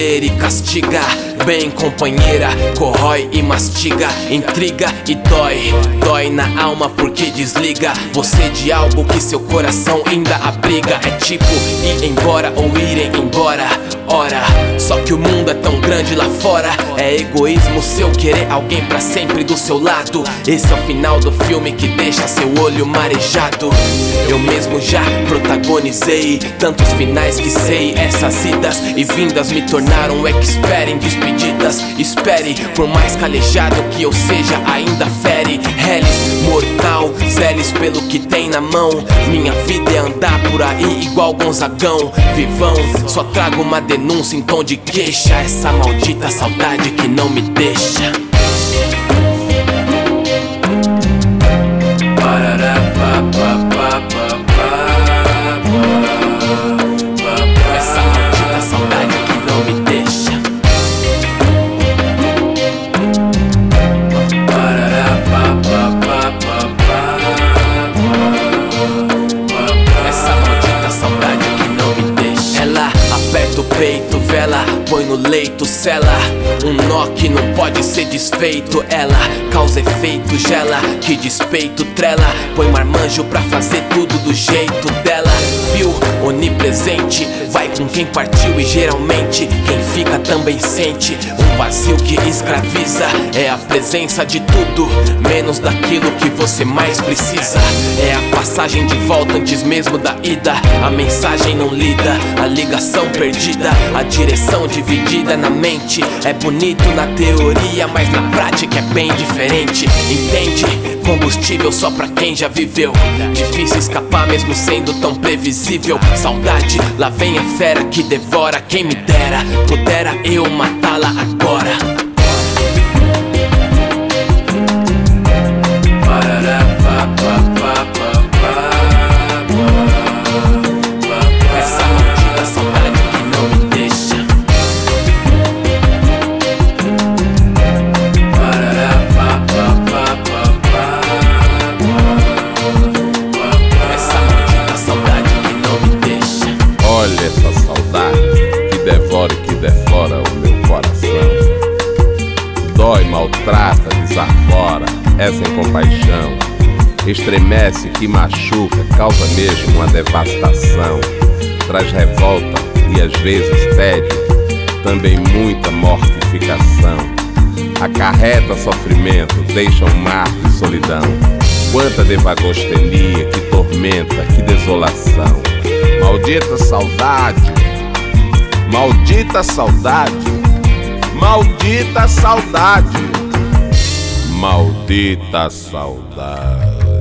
e castiga. Bem, companheira, corrói e mastiga, intriga e dói. Dói na alma porque desliga você de algo que seu coração ainda abriga. É tipo ir embora ou irem embora. Ora, só que o mundo é tão grande lá fora. É egoísmo seu querer alguém pra sempre do seu lado. Esse é o final do filme que deixa seu olho marejado. Eu mesmo já protagonizei tantos finais que sei. Essas idas e vindas me tornaram expert em despedidas. Espere, por mais calejado que eu seja, ainda fere. Hellis, mortal, zeles pelo que tem na mão. Minha vida é andar por aí igual Gonzagão. Vivão, só trago uma denúncia em tom de queixa. Essa maldita saudade que não me deixa. bait vela, põe no leito, sela. Um nó que não pode ser desfeito. Ela causa efeito, gela, que despeito, trela. Põe marmanjo pra fazer tudo do jeito dela. Viu? Onipresente, vai com quem partiu e geralmente quem fica também sente. Um vazio que escraviza é a presença de tudo, menos daquilo que você mais precisa. É a passagem de volta antes mesmo da ida. A mensagem não lida, a ligação perdida, a direção dividida na mente. É bonito na teoria, mas na prática é bem diferente. Entende? Combustível só pra quem já viveu. Difícil escapar mesmo sendo tão previsível. Saudade, lá vem a fera que devora. Quem me dera, pudera eu matá-la agora. Maltrata, desarvora, é sem compaixão. Estremece, que machuca, causa mesmo uma devastação. Traz revolta e às vezes tédio, também muita mortificação. Acarreta sofrimento, deixa um mar de solidão. Quanta devagostenia, que tormenta, que desolação. Maldita saudade, maldita saudade, maldita saudade, maldita saudade.